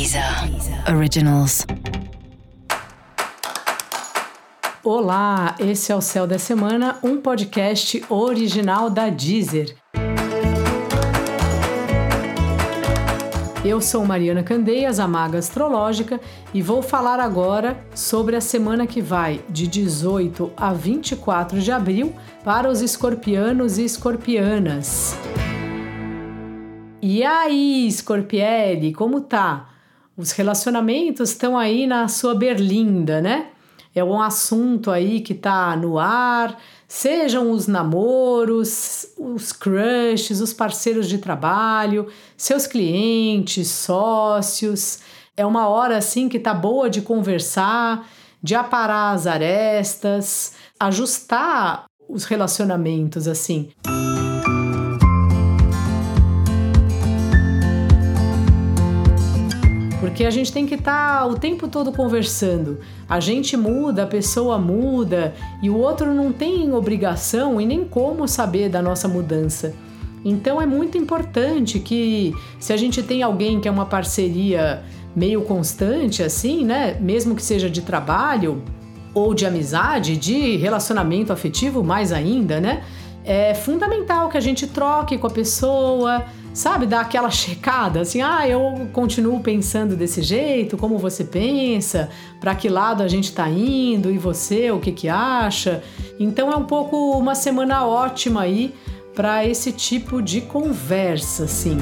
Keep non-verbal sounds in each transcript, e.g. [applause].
Deezer Originals. Olá, esse é o Céu da Semana, um podcast original da Deezer. Eu sou Mariana Candeias, a Maga Astrológica, e vou falar agora sobre a semana que vai de 18 a 24 de abril para os escorpianos e escorpianas. E aí, Scorpielli, como tá? Os relacionamentos estão aí na sua berlinda, né? É um assunto aí que tá no ar, sejam os namoros, os crushes, os parceiros de trabalho, seus clientes, sócios. É uma hora assim que tá boa de conversar, de aparar as arestas, ajustar os relacionamentos assim. Porque a gente tem que estar tá o tempo todo conversando. A gente muda, a pessoa muda e o outro não tem obrigação e nem como saber da nossa mudança. Então é muito importante que se a gente tem alguém que é uma parceria meio constante assim, né, mesmo que seja de trabalho ou de amizade, de relacionamento afetivo mais ainda, né? É fundamental que a gente troque com a pessoa, sabe, dar aquela [laughs] checada, assim, ah, eu continuo pensando desse jeito, como você pensa, para que lado a gente está indo e você, o que que acha. Então é um pouco uma semana ótima aí para esse tipo de conversa, assim.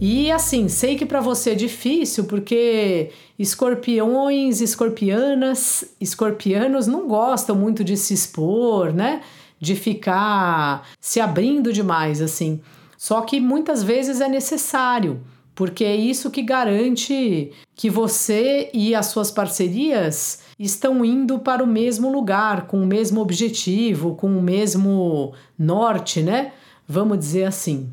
E assim, sei que para você é difícil porque escorpiões, escorpianas, escorpianos não gostam muito de se expor, né? De ficar se abrindo demais assim. Só que muitas vezes é necessário, porque é isso que garante que você e as suas parcerias estão indo para o mesmo lugar, com o mesmo objetivo, com o mesmo norte, né? Vamos dizer assim.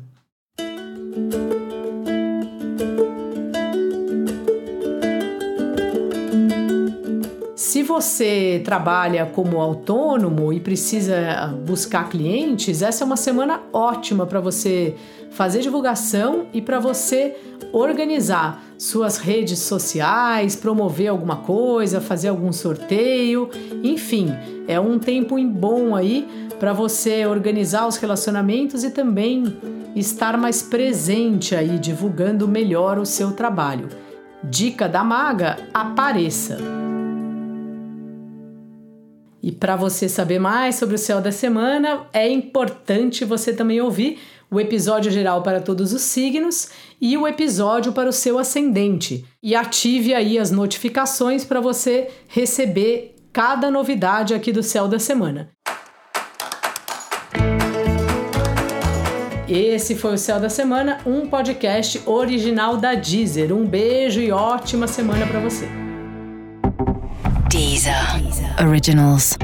Você trabalha como autônomo e precisa buscar clientes, essa é uma semana ótima para você fazer divulgação e para você organizar suas redes sociais, promover alguma coisa, fazer algum sorteio, enfim, é um tempo bom aí para você organizar os relacionamentos e também estar mais presente aí divulgando melhor o seu trabalho. Dica da maga: apareça. E para você saber mais sobre o céu da semana, é importante você também ouvir o episódio geral para todos os signos e o episódio para o seu ascendente. E ative aí as notificações para você receber cada novidade aqui do céu da semana. Esse foi o Céu da Semana, um podcast original da Deezer. Um beijo e ótima semana para você. Deezer. Originals.